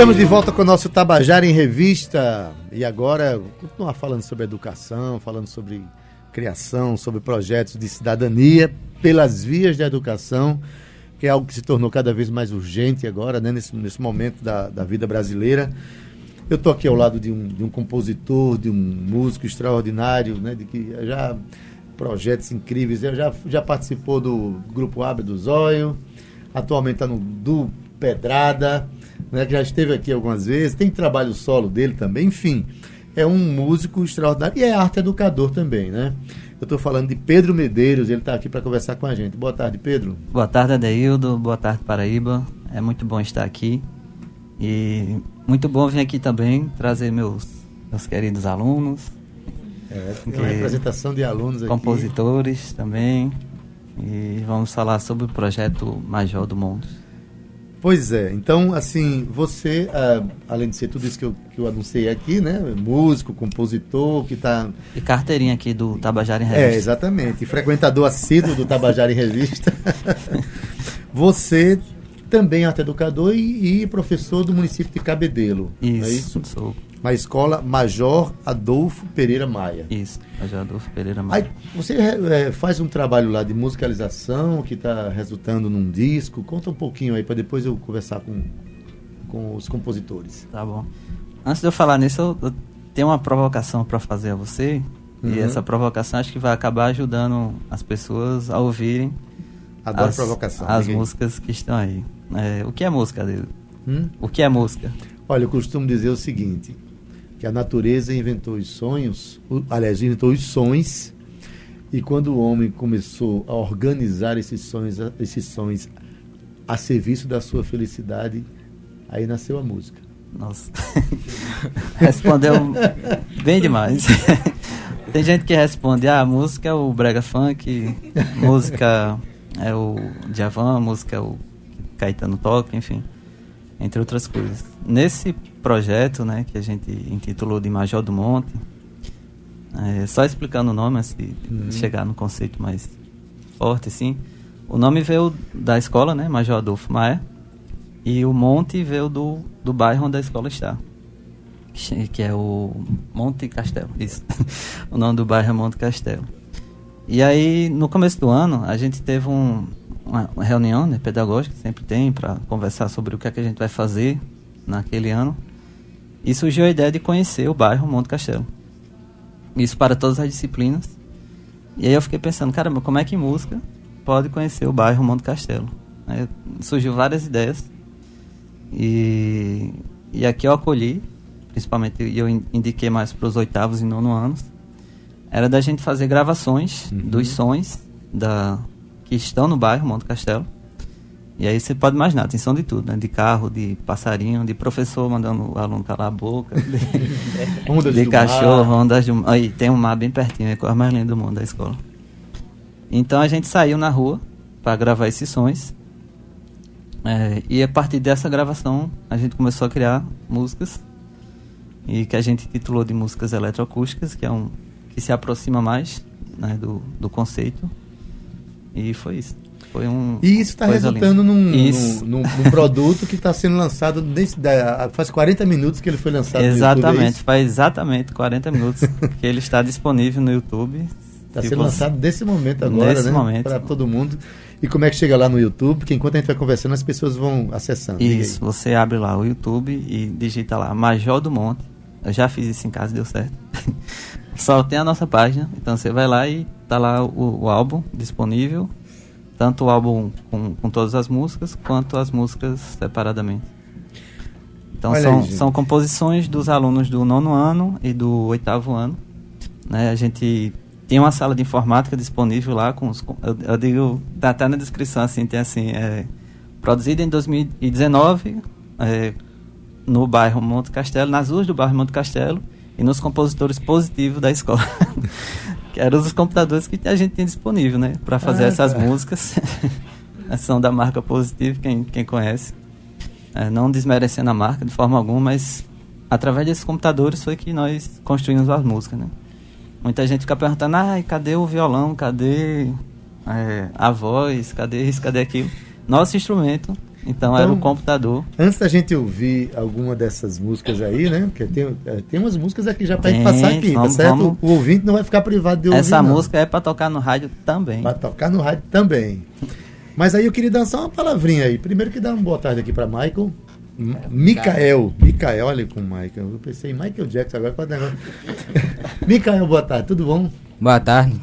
Estamos de volta com o nosso Tabajara em Revista. E agora, continuar falando sobre educação, falando sobre criação, sobre projetos de cidadania pelas vias da educação, que é algo que se tornou cada vez mais urgente agora, né, nesse, nesse momento da, da vida brasileira. Eu estou aqui ao lado de um, de um compositor, de um músico extraordinário, né, de que já projetos incríveis. Ele já, já participou do Grupo Abre do Zóio, atualmente está no do Pedrada né, que já esteve aqui algumas vezes, tem trabalho solo dele também, enfim, é um músico extraordinário e é arte educador também, né? Eu estou falando de Pedro Medeiros, ele está aqui para conversar com a gente. Boa tarde, Pedro. Boa tarde, Adeildo. Boa tarde, Paraíba. É muito bom estar aqui. E muito bom vir aqui também trazer meus, meus queridos alunos. É, tem uma representação de alunos aqui. Compositores também. E vamos falar sobre o projeto Major do Mundo. Pois é, então, assim, você, uh, além de ser tudo isso que eu, que eu anunciei aqui, né? Músico, compositor, que está. E carteirinha aqui do Tabajara em é, Revista. É, exatamente. frequentador assíduo do Tabajara em Revista. você também é arte educador e, e, professor do município de Cabedelo. Isso, é isso? sou na escola Major Adolfo Pereira Maia. Isso, Major Adolfo Pereira Maia. Aí, você é, faz um trabalho lá de musicalização que está resultando num disco. Conta um pouquinho aí para depois eu conversar com, com os compositores. Tá bom. Antes de eu falar nisso, eu, eu tenho uma provocação para fazer a você. Uhum. E essa provocação acho que vai acabar ajudando as pessoas a ouvirem Adoro as, provocação. as músicas que estão aí. É, o que é música dele? Hum? O que é música? Olha, eu costumo dizer o seguinte: que a natureza inventou os sonhos, aliás, inventou os sonhos, e quando o homem começou a organizar esses sonhos, esses sonhos a serviço da sua felicidade, aí nasceu a música. Nossa. Respondeu bem demais. Tem gente que responde, ah, música é o brega funk, música é o Djavan, música é o Caetano toca, enfim, entre outras coisas. Nesse projeto, né, que a gente intitulou de Major do Monte. É, só explicando o nome, de uhum. chegar no conceito mais forte, assim. O nome veio da escola, né, Major Adolfo Maia, e o monte veio do, do bairro onde a escola está, que é o Monte Castelo, isso. o nome do bairro é Monte Castelo. E aí, no começo do ano, a gente teve um, uma, uma reunião né, pedagógica, sempre tem, para conversar sobre o que, é que a gente vai fazer naquele ano. E surgiu a ideia de conhecer o bairro Monte Castelo. Isso para todas as disciplinas. E aí eu fiquei pensando, caramba, como é que música pode conhecer o bairro Monte Castelo? Aí surgiu várias ideias. E, e aqui eu acolhi, principalmente eu indiquei mais para os oitavos e nono anos, era da gente fazer gravações uhum. dos sons da, que estão no bairro Monte Castelo e aí você pode imaginar, tem som de tudo, né? De carro, de passarinho, de professor mandando o aluno calar a boca, de, de cachorro, mar. ondas de Aí tem um mar bem pertinho, é a coisa mais linda do mundo da escola. Então a gente saiu na rua para gravar esses sons. É, e a partir dessa gravação a gente começou a criar músicas e que a gente titulou de músicas eletroacústicas, que é um que se aproxima mais né, do, do conceito. E foi isso. Foi um. E isso está resultando num, num, num, num, produto que está sendo lançado desde, faz 40 minutos que ele foi lançado Exatamente, no YouTube, é faz exatamente 40 minutos que ele está disponível no YouTube. Está sendo lançado nesse momento agora, nesse né? momento. Para todo mundo. E como é que chega lá no YouTube? Porque enquanto a gente vai conversando, as pessoas vão acessando. Isso, você abre lá o YouTube e digita lá Major do Monte. Eu já fiz isso em casa, deu certo. Só tem a nossa página, então você vai lá e tá lá o, o álbum disponível tanto o álbum com, com todas as músicas, quanto as músicas separadamente. Então são, aí, são composições dos alunos do nono ano e do oitavo ano. Né? A gente tem uma sala de informática disponível lá com os. Eu, eu digo, tá até na descrição assim, tem assim, é, produzida em 2019 é, no bairro Monte Castelo, nas ruas do bairro Monte Castelo, e nos compositores positivos da escola. que eram os computadores que a gente tinha disponível, né? Para fazer ah, essas tá. músicas. São da marca Positivo, quem, quem conhece. É, não desmerecendo a marca de forma alguma, mas através desses computadores foi que nós construímos as músicas, né? Muita gente fica perguntando, ah, cadê o violão, cadê é, a voz, cadê isso, cadê aquilo? Nosso instrumento então, então, era o computador. Antes da gente ouvir alguma dessas músicas aí, né? Porque tem, é, tem umas músicas aqui já pra gente passar aqui, tá vamos, tá certo? Vamos... O ouvinte não vai ficar privado de ouvir. Essa não. música é para tocar no rádio também. Para tocar no rádio também. Mas aí eu queria dançar uma palavrinha aí. Primeiro que dá uma boa tarde aqui para Michael. É, Micael. Micael, olha com o Michael. Eu pensei em Michael Jackson agora. Pode negócio. Micael, boa tarde. Tudo bom? Boa tarde.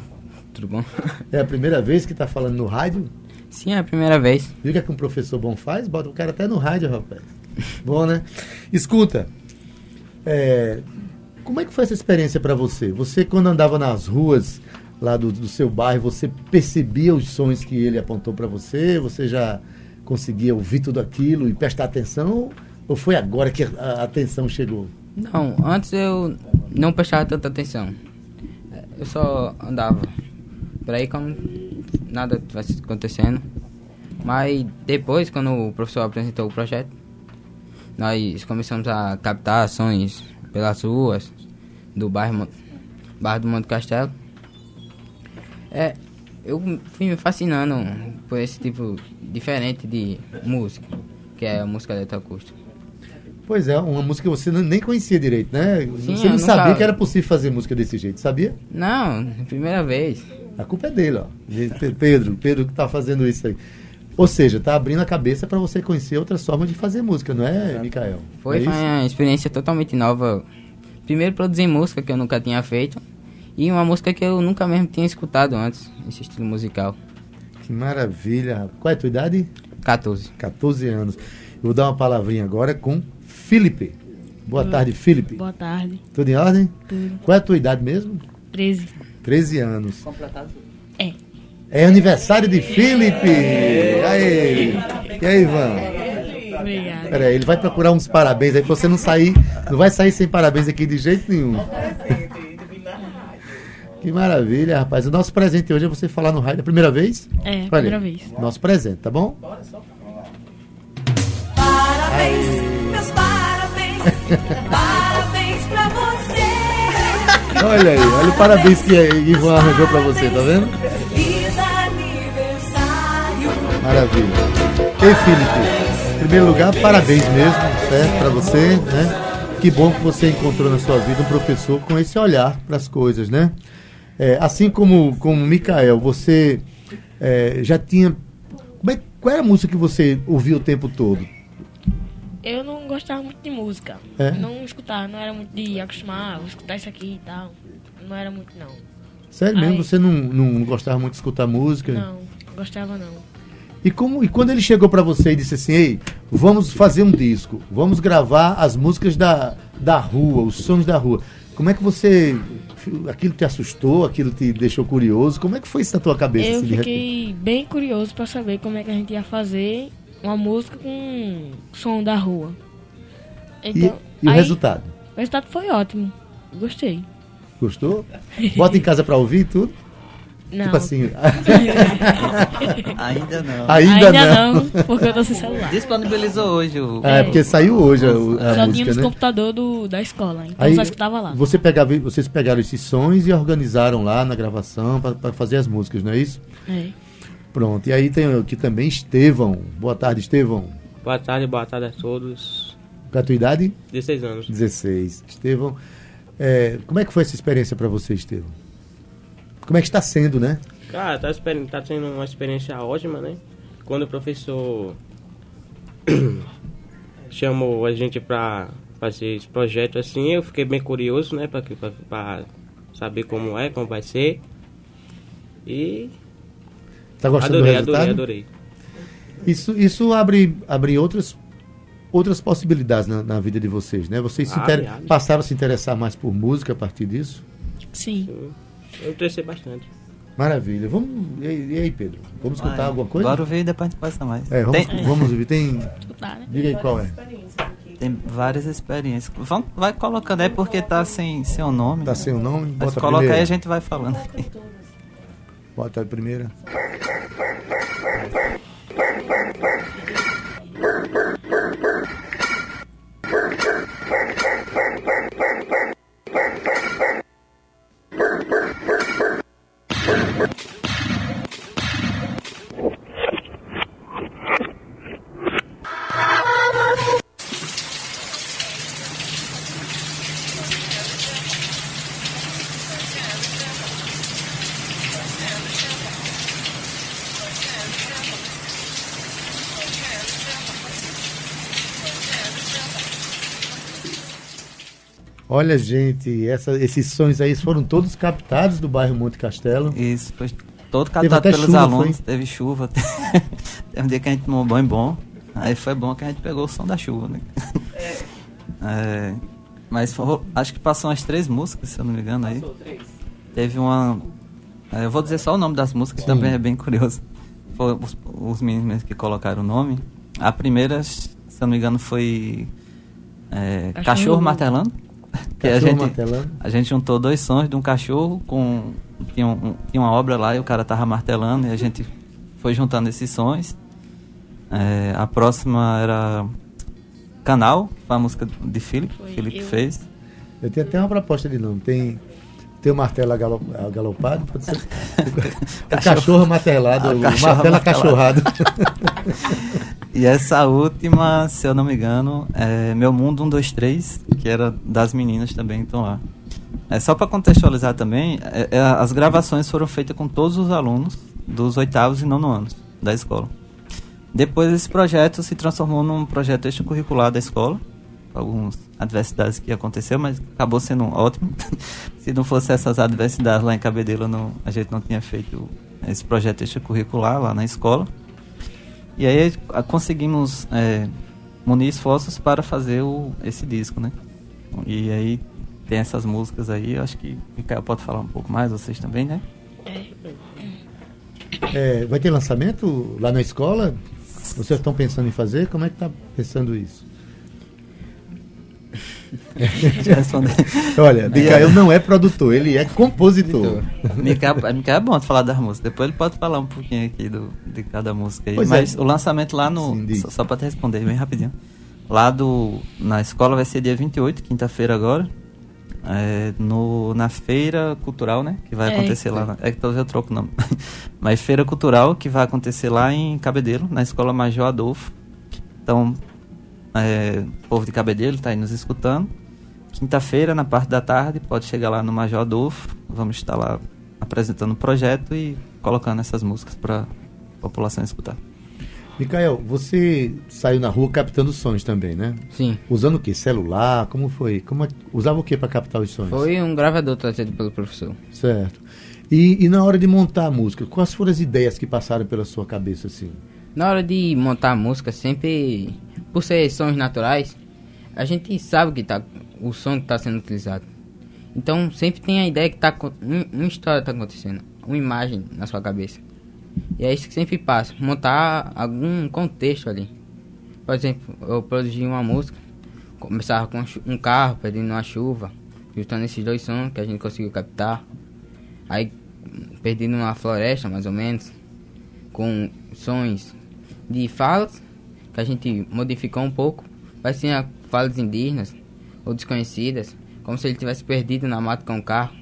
Tudo bom? É a primeira vez que está falando no rádio? Sim, é a primeira vez. Viu que, é que um professor bom faz? Bota o cara até no rádio, rapaz. bom, né? Escuta, é, como é que foi essa experiência para você? Você, quando andava nas ruas lá do, do, seu bairro, você percebia os sons que ele apontou para você? Você já conseguia ouvir tudo aquilo e prestar atenção? Ou foi agora que a atenção chegou? Não, antes eu não prestava tanta atenção. Eu só andava por aí como nada acontecendo. Mas depois, quando o professor apresentou o projeto, nós começamos a captar ações pelas ruas do bairro, bairro do Monte Castelo. É, eu fui me fascinando por esse tipo diferente de música, que é a música eletroacústica. Pois é, uma música que você nem conhecia direito, né? Sim, você não sabia nunca... que era possível fazer música desse jeito, sabia? Não, primeira vez. A culpa é dele, ó. Pedro, Pedro que está fazendo isso aí. Ou seja, está abrindo a cabeça para você conhecer outras formas de fazer música, não é, Exato. Mikael? Foi, é foi uma experiência totalmente nova. Primeiro produzir música que eu nunca tinha feito e uma música que eu nunca mesmo tinha escutado antes, esse estilo musical. Que maravilha. Qual é a tua idade? 14. 14 anos. Eu vou dar uma palavrinha agora com Felipe. Boa tarde, Felipe. Boa tarde. Tudo em ordem? Tudo. Qual é a tua idade mesmo? 13. 13 anos. Completado? É. É aniversário de Felipe! Aí. E aí, Ivan? Obrigada. Peraí, ele vai procurar uns parabéns aí pra você não sair. Não vai sair sem parabéns aqui de jeito nenhum. Que maravilha, rapaz. O nosso presente hoje é você falar no rádio a primeira vez? É, Olha, primeira vez. Nosso presente, tá bom? Parabéns, meus parabéns. Olha aí, olha o parabéns que Ivan arranjou pra você, tá vendo? Maravilha. Ei, Felipe, em primeiro lugar, parabéns mesmo, certo, pra você, né? Que bom que você encontrou na sua vida um professor com esse olhar para as coisas, né? É, assim como como Mikael, você é, já tinha. Como é, qual era a música que você ouvia o tempo todo? Eu não gostava muito de música. É? Não escutava, não era muito de acostumar, vou escutar isso aqui e tal. Não era muito, não. Sério Aí, mesmo? Você não, não gostava muito de escutar música? Não, gostava não. E, como, e quando ele chegou para você e disse assim, ei, vamos fazer um disco, vamos gravar as músicas da, da rua, os sons da rua. Como é que você. Aquilo te assustou, aquilo te deixou curioso? Como é que foi isso na tua cabeça? Eu assim, fiquei bem curioso para saber como é que a gente ia fazer uma música com som da rua. Então, e, e o resultado? O resultado foi ótimo. Gostei. Gostou? Bota em casa para ouvir tudo? Não. Tipo assim. Ainda não. Ainda, Ainda não. não. porque eu tô sem celular. Disponibilizou hoje o. É, é porque saiu hoje a, a Só música, tinha nos né? computador do, da escola, então Aí, só escutava lá. Você pegava, vocês pegaram esses sons e organizaram lá na gravação para fazer as músicas, não é isso? É. Pronto. E aí tem aqui também Estevão. Boa tarde, Estevão. Boa tarde, boa tarde a todos. Qual é a tua idade? 16 anos. 16. Estevão, é, como é que foi essa experiência para você, Estevão? Como é que está sendo, né? Cara, tá, tá sendo uma experiência ótima, né? Quando o professor chamou a gente para fazer esse projeto assim, eu fiquei bem curioso, né? Para saber como é, como vai ser. E Tá gostando adorei, do resultado? Adorei, adorei. Isso, isso abre, abre outras, outras possibilidades na, na vida de vocês, né? Vocês se inter... passaram a se interessar mais por música a partir disso? Sim. Eu interessei bastante. Maravilha. Vamos, e, aí, Pedro? Vamos escutar alguma coisa? Agora ver e depois a gente passa mais. É, vamos, tem... vamos ouvir. Tem. Né? Diga aí qual é. Tem várias experiências. Vão, vai colocando aí porque tá sem, o nome. Tá sem o nome? Mas Bota a coloca aí primeira. a gente vai falando aqui. Bota a primeira. Olha, gente, essa- esses sons aí foram todos captados do bairro Monte Castelo. Isso, foi todo captado pelos chuva, alunos. foi? Teve chuva. Teve um dia que a gente tomou banho bom. Aí foi bom que a gente pegou o som da chuva, né? É, mas foi- acho que passou umas três músicas, se eu não me engano aí. Teve uma. é, Eu vou dizer só o nome das músicas, que Sim. também é bem curioso. Foi os, os meninos que colocaram o nome. A primeira, se eu não me engano, foi. é, Cachorro- Cachorro Martelando. Que a Cachorro gente, martelando. a gente juntou dois sons de um cachorro com. Tinha, um- tinha uma obra lá e o cara tava martelando e a gente foi juntando esses sons. É, a próxima era Canal, a música de Felipe, Foi Felipe eu. fez. Eu tenho até uma proposta de nome. Tem, tem o martelo agalo- agalopado, pode ser. o cachorro martelado, Ah, o cachorro martelo martelado. E essa última, se eu não me engano, é Meu Mundo 123, que era das meninas também, então lá. É só para contextualizar também, é- é, as gravações foram feitas com todos os alunos dos oitavos e nono anos da escola. Depois esse projeto se transformou num projeto extracurricular da escola, algumas adversidades que aconteceu, mas acabou sendo ótimo. se não fosse essas adversidades lá em Cabedelo, não, a gente não tinha feito esse projeto extracurricular lá na escola. E aí conseguimos é, munir esforços para fazer o, esse disco, né? E aí tem essas músicas aí, eu acho que o Mikael pode falar um pouco mais, vocês também, né? É, vai ter lançamento lá na escola? Vocês estão pensando em fazer? Como é que tá pensando isso? Olha, Micael não é produtor, ele é compositor. Mikael, Mikael é bom de falar das músicas, depois ele pode falar um pouquinho aqui do, de cada música aí. Pois Mas é. o lançamento lá no. Sim, só, só para te responder bem rapidinho. Lá do, na escola vai ser dia 28, quinta-feira agora. É, no, na feira cultural, né? Que vai É. acontecer lá. na- É que talvez eu troco o nome. Mas feira cultural que vai acontecer lá em Cabedelo, na escola Major Adolfo. Então, é, o povo de Cabedelo tá aí nos escutando. Quinta-feira, na parte da tarde, pode chegar lá no Major Adolfo. Vamos estar lá apresentando o projeto e colocando essas músicas para a população escutar. Micael, você saiu na rua captando sons também, né? Sim. Usando o quê? Celular? Como foi? Como é- Usava o que para captar os sons? Foi um gravador trazido pelo professor. Certo. E, e na hora de montar a música, quais foram as ideias que passaram pela sua cabeça assim? Na hora de montar a música, sempre, por ser sons naturais, a gente sabe que tá, o som que está sendo utilizado. Então sempre tem a ideia que tá, um- uma história está acontecendo, uma imagem na sua cabeça. E é isso que sempre passa, montar algum contexto ali. Por exemplo, eu produzi uma música, começava com um carro perdendo uma chuva, juntando esses dois sons que a gente conseguiu captar. Aí perdendo uma floresta, mais ou menos, com sons de falas, que a gente modificou um pouco, parecia falas indígenas ou desconhecidas, como se ele tivesse perdido na mata com o carro.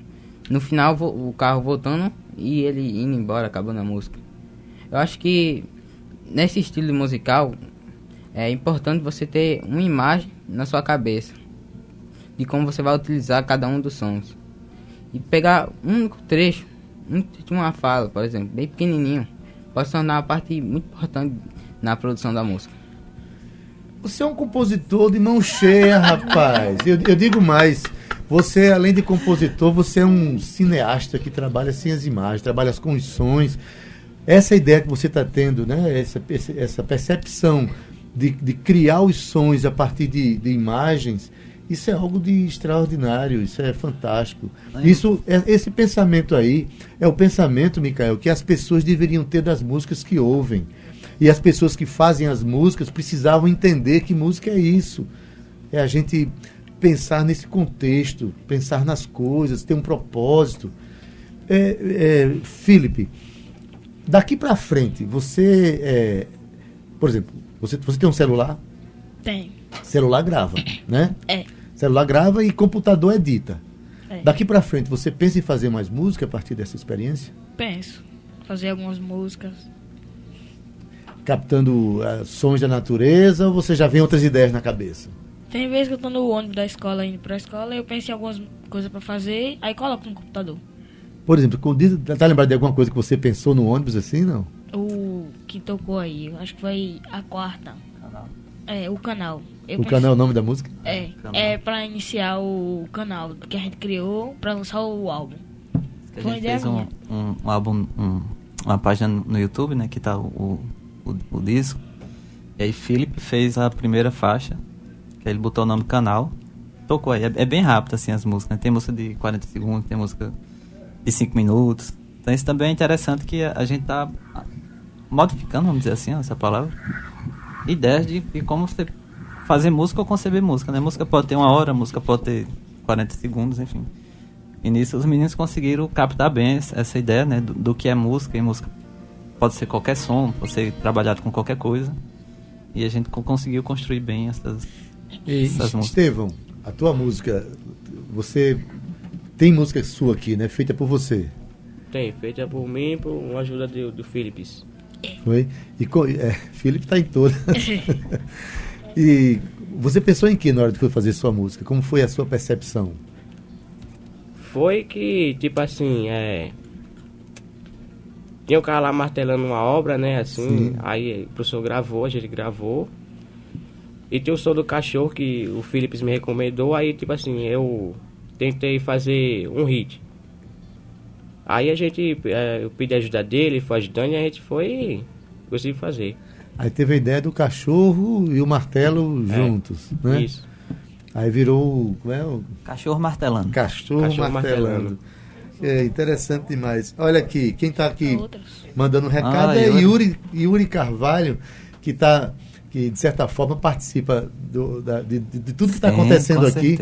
No final, o carro voltando e ele indo embora, acabando a música. Eu acho que nesse estilo musical é importante você ter uma imagem na sua cabeça de como você vai utilizar cada um dos sons. E pegar um único trecho, um de uma fala, por exemplo, bem pequenininho, pode tornar uma parte muito importante na produção da música. Você é um compositor de mão cheia, rapaz. Eu, eu digo mais. Você, além de compositor, você é um cineasta que trabalha sem as imagens, trabalha com os sons. Essa ideia que você está tendo, né? Essa, essa percepção de, de criar os sons a partir de, de imagens, isso é algo de extraordinário, isso é fantástico. Isso, é- esse pensamento aí é o pensamento, Micael, que as pessoas deveriam ter das músicas que ouvem. E as pessoas que fazem as músicas precisavam entender que música é isso. é a gente pensar nesse contexto, pensar nas coisas, ter um propósito. É, é, Felipe, daqui para frente, você, é, por exemplo, você, você tem um celular? Tem. Celular grava, né? É. Celular grava e computador edita. É. Daqui para frente, você pensa em fazer mais música a partir dessa experiência? Penso. Fazer algumas músicas. Captando ah, sons da natureza ou você já vem outras ideias na cabeça? Tem vezes que eu tô no ônibus da escola indo pra escola, eu penso em algumas coisas pra fazer, aí coloco no computador. Por exemplo, tá lembrado de alguma coisa que você pensou no ônibus assim, não? O que tocou aí, eu acho que foi a quarta. É, o canal. Eu o pensei- canal é o nome da música? É, Canal. é pra iniciar o canal que a gente criou pra lançar o álbum. A Foi gente ideia fez um, um, um álbum, um- uma página no YouTube, né? Que tá o, o, o disco. E aí Felipe fez a primeira faixa, que ele botou o nome do canal. Tocou aí. É, é bem rápido, assim, as músicas. né? Tem música de 40 segundos, tem música de 5 minutos. Então isso também é interessante que a, a gente tá modificando, vamos dizer assim, essa palavra. Ideias de, de como você fazer música ou conceber música, né? Música pode ter uma hora, música pode ter 40 segundos, enfim. E nisso os meninos conseguiram captar bem essa essa ideia, né? Do, do que é música. E música pode ser qualquer som, pode ser trabalhado com qualquer coisa. E a gente co- conseguiu construir bem essas, E, essas músicas. Estevão, a tua música, você tem música sua aqui, né? Feita por você. Tem, feita por mim e por uma ajuda do, do Philips. Foi? E é, Felipe tá em toda. e você pensou em que na hora de fazer sua música? Como foi a sua percepção? Foi que, tipo assim, é. Tinha um cara lá martelando uma obra, né? Assim. Sim. Aí o professor gravou, a gente gravou. E tinha o som do cachorro que o Philips me recomendou. Aí, tipo assim, eu tentei fazer um hit. Aí a gente, é, eu pedi ajuda dele, foi ajudando e a gente foi conseguiu fazer. Aí teve a ideia do cachorro e o martelo É, juntos, né? Isso. Aí virou o- como é, o Cachorro martelando. cachorro, Cachorro martelando. martelando. É interessante demais. Olha aqui, quem está aqui mandando um recado Ah, é Yuri. Yuri, Carvalho, que tá, que de certa forma participa do- da- de, de- de tudo que está acontecendo aqui.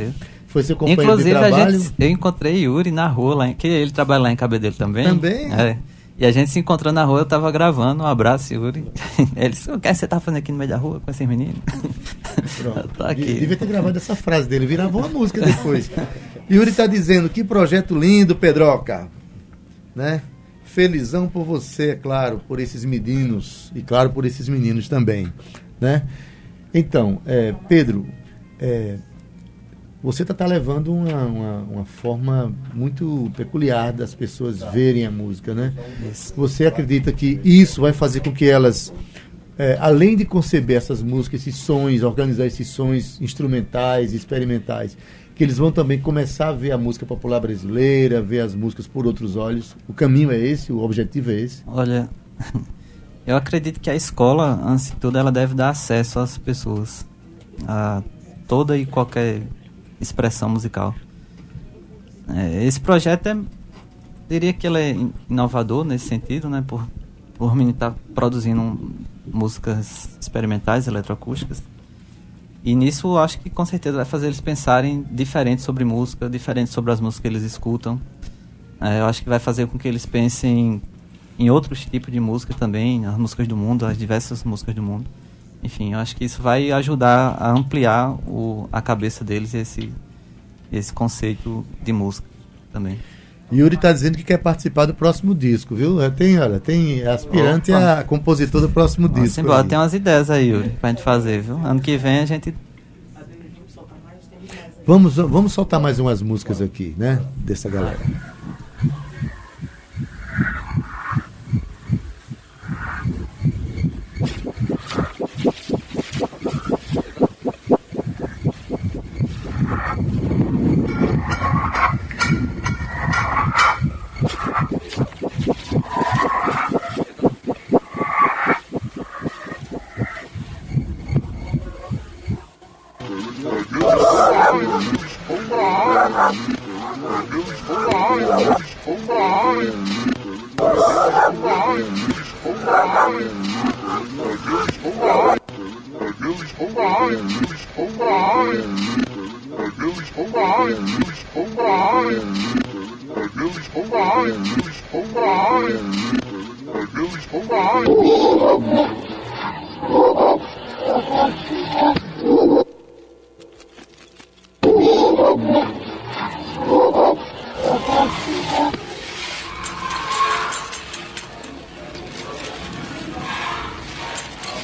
Foi seu companheiro Inclusive, de a trabalho. gente, eu encontrei Yuri na rua, lá que ele trabalha lá em Cabedelo também. Também? É. E a gente se encontrou na rua, eu tava gravando, um abraço, Yuri. Ele disse, o que você tá fazendo aqui no meio da rua com esses meninos? Pronto. Eu tô aqui. Devia ter gravado essa frase dele, virava uma música depois. Yuri está dizendo, que projeto lindo, Pedroca. Né? Felizão por você, é claro, por esses meninos. E claro, por esses meninos também. Né? Então, é, Pedro, é, você está levando uma, uma, uma forma muito peculiar das pessoas verem a música, né? Você acredita que isso vai fazer com que elas, é, além de conceber essas músicas, esses sons, organizar esses sons instrumentais, experimentais, que eles vão também começar a ver a música popular brasileira, ver as músicas por outros olhos? O caminho é esse, o objetivo é esse? Olha, eu acredito que a escola, antes de tudo, ela deve dar acesso às pessoas a toda e qualquer expressão musical. É, esse projeto é, diria que ele é in- inovador nesse sentido, né? Por, por menino estar produzindo um- músicas experimentais, eletroacústicas. E nisso acho que com certeza vai fazer eles pensarem diferente sobre música, diferente sobre as músicas que eles escutam. É, eu acho que vai fazer com que eles pensem em outros tipos de música também, as músicas do mundo, as diversas músicas do mundo. Enfim, eu acho que isso vai ajudar a ampliar o, a cabeça deles esse, esse conceito de música também. Yuri está dizendo que quer participar do próximo disco, viu? É, Tem, olha, tem aspirante Opa. a compositor do próximo Vamos disco. embora, aí. tem umas ideias aí, Yuri, pra gente fazer, viu? Ano que vem a gente. Vamos, vamos soltar mais umas músicas aqui, né? Dessa galera.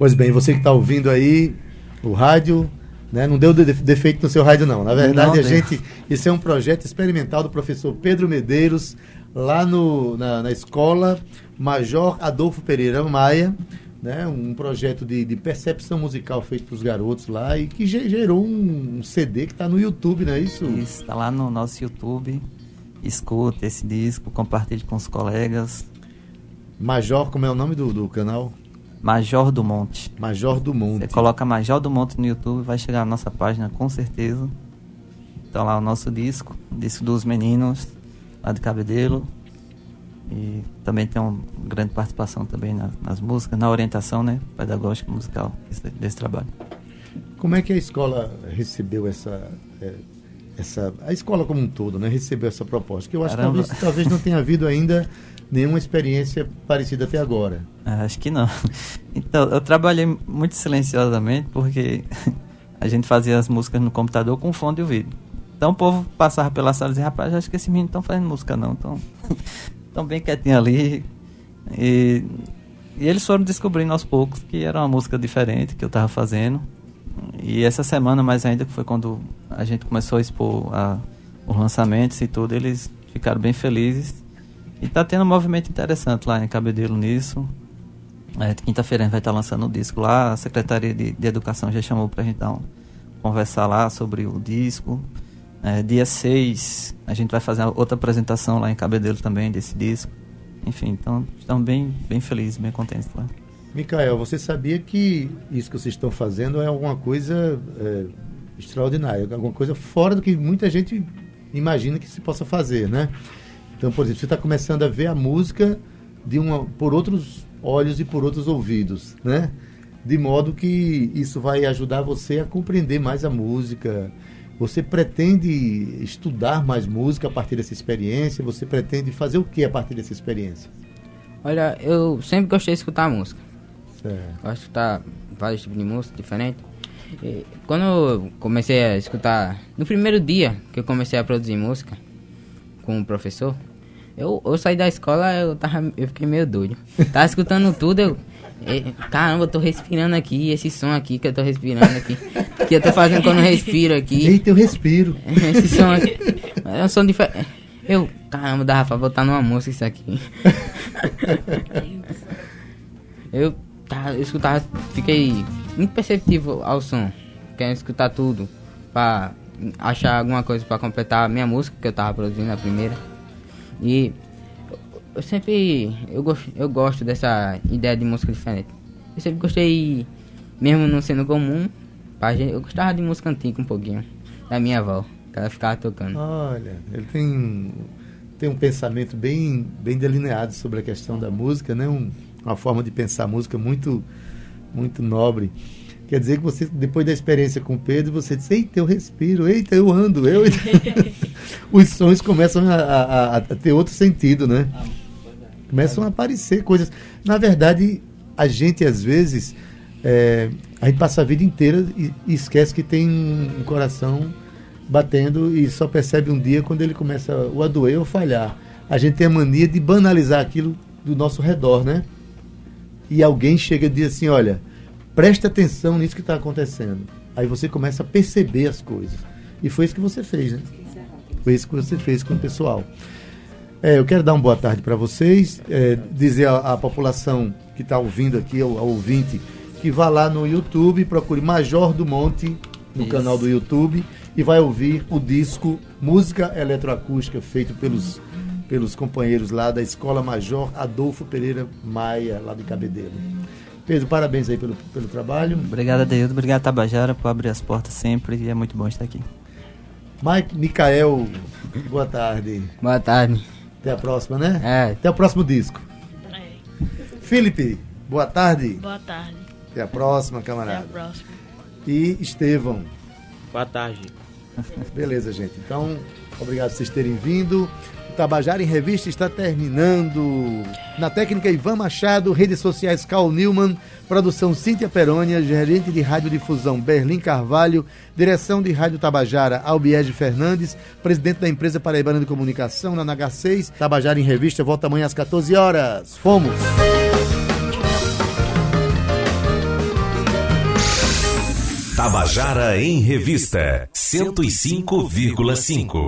Pois bem, você que está ouvindo aí o rádio, né, não deu de- defeito no seu rádio não. Na verdade, Não a deu. gente, esse é um projeto experimental do professor Pedro Medeiros, lá no, na, na escola Major Adolfo Pereira Maia, né, um projeto de, de percepção musical feito para os garotos lá e que ge- gerou um, um CD que está no YouTube, não é isso? Isso, tá lá no nosso YouTube. Escuta esse disco, compartilhe com os colegas. Major, como é o nome do, do canal? Major do Monte. Major do Monte. Você coloca Major do Monte no YouTube, vai chegar na nossa página com certeza. Então lá o nosso disco, disco dos meninos, lá de Cabedelo. E também tem uma grande participação também na- nas músicas, na orientação né, pedagógica musical desse, desse trabalho. Como é que a escola recebeu essa, é, essa a escola como um todo, né, recebeu essa proposta? Que eu acho que Caramba. talvez, talvez não tenha havido ainda nenhuma experiência parecida até agora. Ah, Acho que não. Então, eu trabalhei muito silenciosamente porque a gente fazia as músicas no computador com fone de ouvido. Então o povo passava pela sala e dizia, rapaz, acho que esses meninos estão fazendo música não, estão tão bem quietinho ali. E, e eles foram descobrindo aos poucos que era uma música diferente que eu estava fazendo. E essa semana, mais ainda, que foi quando a gente começou a expor a, os lançamentos e tudo, eles ficaram bem felizes. E tá tendo um movimento interessante lá em Cabedelo nisso. É, Quinta-feira a gente vai estar lançando o disco lá. A Secretaria de, de Educação já chamou pra gente dar um, conversar lá sobre o disco. É, dia 6 a gente vai fazer outra apresentação lá em Cabedelo também desse disco. Enfim, então estamos bem, bem felizes, bem contentes lá. Micael, você sabia que isso que vocês estão fazendo é alguma coisa é, extraordinária, alguma coisa fora do que muita gente imagina que se possa fazer, né? Então, por exemplo, você está começando a ver a música de uma, por outros olhos e por outros ouvidos, né? De modo que isso vai ajudar você a compreender mais a música. Você pretende estudar mais música a partir dessa experiência? Você pretende fazer o que a partir dessa experiência? Olha, eu sempre gostei de escutar música. Certo. Gosto de escutar vários tipos de música diferentes. E Quando eu comecei a escutar, no primeiro dia que eu comecei a produzir música com o professor, eu, eu saí da escola, eu, tava, eu fiquei meio doido. Tava escutando tudo, eu. Caramba, eu tô respirando aqui, esse som aqui que eu tô respirando aqui. Que eu tô fazendo quando eu respiro aqui. Eita, eu respiro. Esse som aqui. É um som diferente. Eu, caramba, dava pra botar numa música isso aqui. Eu, tá, eu escutava, fiquei muito perceptivo ao som. Querendo escutar tudo. Pra achar alguma coisa pra completar a minha música que eu tava produzindo a primeira. E eu- sempre. Eu gosto, eu gosto dessa ideia de música diferente. Eu sempre gostei, mesmo não sendo comum, eu gostava de música antiga um pouquinho. Da minha avó, que ela ficava tocando. Olha, ele tem, tem um pensamento bem, bem delineado sobre a questão da música, né? Um- uma forma de pensar a música muito, muito nobre. Quer dizer que você, depois da experiência com o Pedro, você disse, eita, eu respiro, eita, eu ando, eu... Os sons começam a, a- a ter outro sentido, né? Começam a aparecer coisas. Na verdade, a gente, às vezes, é, a gente passa a vida inteira e, e esquece que tem um, um coração batendo e só percebe um dia quando ele começa ou a doer ou falhar. A gente tem a mania de banalizar aquilo do nosso redor, né? E alguém chega e diz assim: olha, presta atenção nisso que está acontecendo. Aí você começa a perceber as coisas. E foi isso que você fez, né? Foi isso que você fez com o pessoal. É, eu quero dar uma boa tarde para vocês, é, dizer à, à população que está ouvindo aqui, ao, ao ouvinte, que vá lá no YouTube, procure Major do Monte no Isso. canal do YouTube e vai ouvir o disco Música Eletroacústica, feito pelos, pelos companheiros lá da Escola Major Adolfo Pereira Maia, lá de Cabedelo. Pedro, parabéns aí pelo, pelo trabalho. Obrigado, Adeildo. Obrigado, Tabajara, por abrir as portas sempre. E é muito bom estar aqui. Mike, Micael, boa tarde. Boa tarde. Até a próxima, né? É, Até o próximo disco. É. Felipe, boa tarde. Boa tarde. Até a próxima, Até a camarada. próxima. E Estevão. Boa tarde. Beleza, gente. Então, obrigado por vocês terem vindo. Tabajara em Revista está terminando. Na técnica Ivan Machado, redes sociais Carl Newman, produção Cíntia Perônia, gerente de radiodifusão Berlim Carvalho, direção de Rádio Tabajara Albiege Fernandes, presidente da empresa Paraibana de Comunicação na NH6. Tabajara em Revista volta amanhã às 14 horas. Fomos! Tabajara em Revista 105,5.